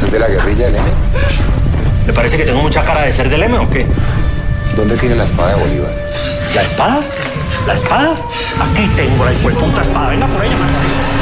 ¿Usted es de la guerrilla del M? ¿Le parece que tengo mucha cara de ser del M o qué? ¿Dónde tiene la espada de Bolívar? ¿La espada? ¿La espada? Aquí tengo la puta espada. Venga por ella, Bogotá.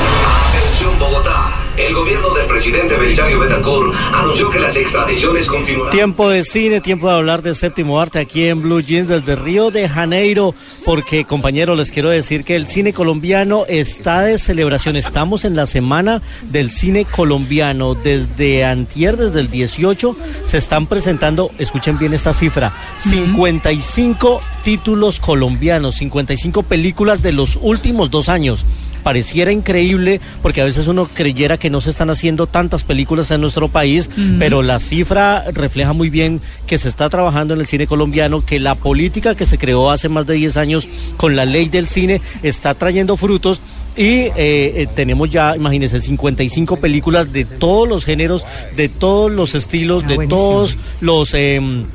El gobierno del presidente Belisario Betancourt anunció que las extradiciones continuarán. Tiempo de cine, tiempo de hablar de séptimo arte aquí en Blue Jeans desde Río de Janeiro, porque compañeros les quiero decir que el cine colombiano está de celebración. Estamos en la semana del cine colombiano. Desde antier, desde el 18, se están presentando, escuchen bien esta cifra, 55 títulos colombianos, 55 películas de los últimos dos años pareciera increíble porque a veces uno creyera que no se están haciendo tantas películas en nuestro país, pero la cifra refleja muy bien que se está trabajando en el cine colombiano, que la política que se creó hace más de 10 años con la ley del cine está trayendo frutos. Y eh, eh, tenemos ya, imagínense, 55 películas de todos los géneros, de todos los estilos, de todos los... em,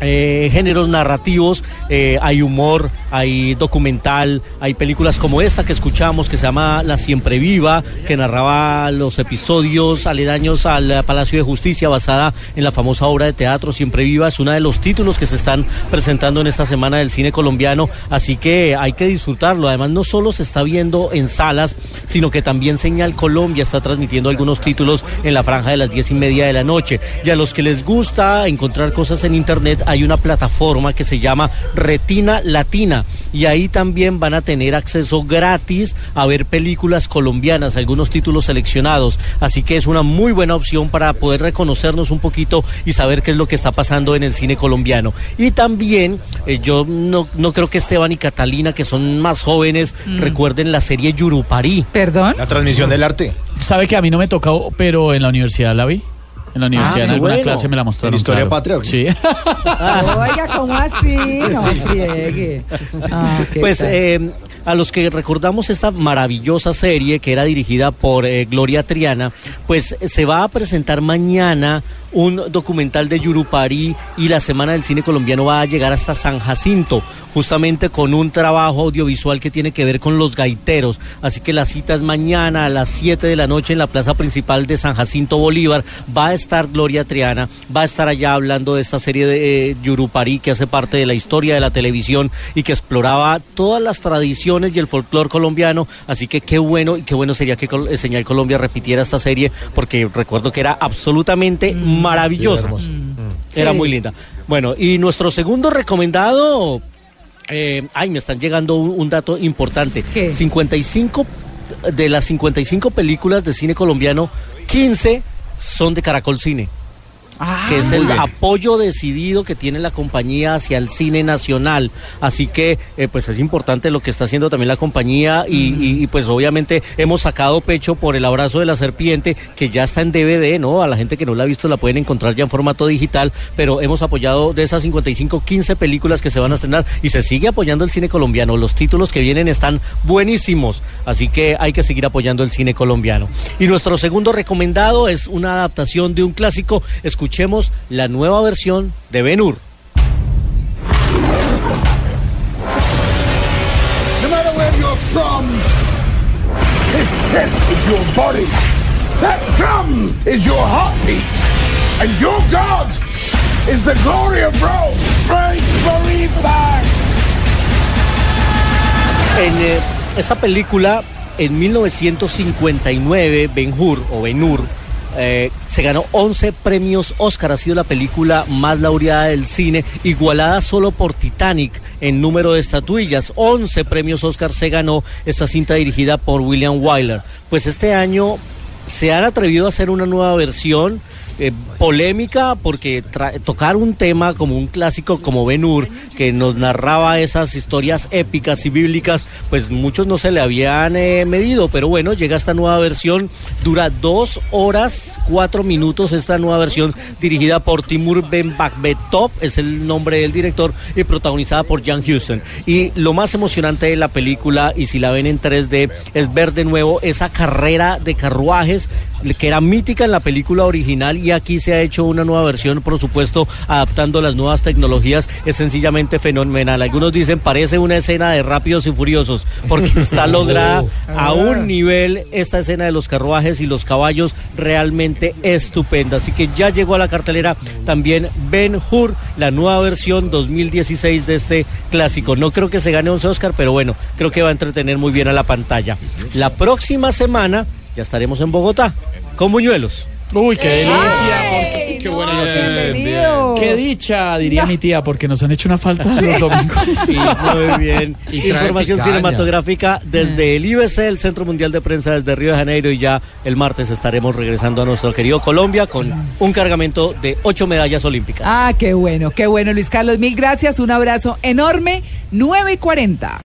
eh, géneros narrativos, eh, hay humor, hay documental, hay películas como esta que escuchamos que se llama La Siempre Viva, que narraba los episodios aledaños al Palacio de Justicia basada en la famosa obra de teatro Siempre Viva, es uno de los títulos que se están presentando en esta semana del cine colombiano, así que hay que disfrutarlo, además no solo se está viendo en salas, sino que también Señal Colombia está transmitiendo algunos títulos en la franja de las diez y media de la noche, y a los que les gusta encontrar cosas en internet, hay una plataforma que se llama Retina Latina y ahí también van a tener acceso gratis a ver películas colombianas, algunos títulos seleccionados. Así que es una muy buena opción para poder reconocernos un poquito y saber qué es lo que está pasando en el cine colombiano. Y también eh, yo no, no creo que Esteban y Catalina, que son más jóvenes, recuerden la serie Yurupari. ¿Perdón? La transmisión del arte. Sabe que a mí no me tocó, pero en la universidad la vi. En la universidad, en qué alguna bueno. clase me la mostraron. ¿En Historia claro. Patria o qué? Sí. Oiga, ¿cómo así? No friegue. Ah, ¿qué Pues eh, a los que recordamos esta maravillosa serie que era dirigida por eh, Gloria Triana, pues se va a presentar mañana un documental de Yurupari y la Semana del Cine Colombiano va a llegar hasta San Jacinto, justamente con un trabajo audiovisual que tiene que ver con los gaiteros. Así que la cita es mañana a las 7 de la noche en la plaza principal de San Jacinto Bolívar. Va a estar Gloria Triana, va a estar allá hablando de esta serie de eh, Yurupari que hace parte de la historia de la televisión y que exploraba todas las tradiciones y el folclore colombiano. Así que qué bueno y qué bueno sería que eh, Señal Colombia repitiera esta serie porque recuerdo que era absolutamente maravillosa. Era Sí. muy linda. Bueno, y nuestro segundo recomendado, eh, ay, me están llegando un, un dato importante. ¿Qué? 55 de las 55 películas de cine colombiano, 15 son de Caracol Cine Ah, que es el bien. apoyo decidido que tiene la compañía hacia el cine nacional. Así que, eh, pues es importante lo que está haciendo también la compañía y, y- y, pues obviamente hemos sacado pecho por el abrazo de la serpiente que ya está en DVD, ¿no? A la gente que no la ha visto la pueden encontrar ya en formato digital, pero hemos apoyado de esas 55, 15 películas que se van a estrenar y se sigue apoyando el cine colombiano. Los títulos que vienen están buenísimos, así que hay que seguir apoyando el cine colombiano. Y nuestro segundo recomendado es una adaptación de un clásico. Escuchemos la nueva versión de Ben Hur. No matter where you're from, this is your body. That drum is your heartbeat. And your God is the glory of Rome. Believe. En eh, esta película, en 1959, Ben Hur o Ben Hur eh, se ganó 11 premios Oscar. Ha sido la película más laureada del cine, igualada solo por Titanic en número de estatuillas. 11 premios Oscar se ganó esta cinta dirigida por William Wyler. Pues este año se han atrevido a hacer una nueva versión. Eh, polémica porque tocar un tema como un clásico como Ben Hur, que nos narraba esas historias épicas y bíblicas, pues muchos no se le habían eh, medido, pero bueno, llega esta nueva versión, dura dos horas, cuatro minutos esta nueva versión dirigida por Timur Ben Bakbetov, es el nombre del director, y protagonizada por Jan Houston. Y lo más emocionante de la película, y si la ven en 3D, es ver de nuevo esa carrera de carruajes que era mítica en la película original y aquí se ha hecho una nueva versión, por supuesto, adaptando las nuevas tecnologías, es sencillamente fenomenal. Algunos dicen parece una escena de Rápidos y Furiosos, porque está lograda a un nivel esta escena de los carruajes y los caballos realmente estupenda. Así que ya llegó a la cartelera también Ben Hur, la nueva versión 2016 de este clásico. No creo que se gane 11 Oscar, pero bueno, creo que va a entretener muy bien a la pantalla. La próxima semana ya estaremos en Bogotá con Buñuelos. Uy, qué delicia. Ay, qué no, buena bienvenido. Qué dicha, diría mi tía, porque nos han hecho una falta los domingos. Sí, muy bien. Y Información picaña. cinematográfica desde el IBC, el Centro Mundial de Prensa desde Río de Janeiro y ya el martes estaremos regresando a nuestro querido Colombia con un cargamento de ocho medallas olímpicas. Ah, qué bueno, qué bueno, Luis Carlos. Mil gracias, un abrazo enorme. 9 y 40.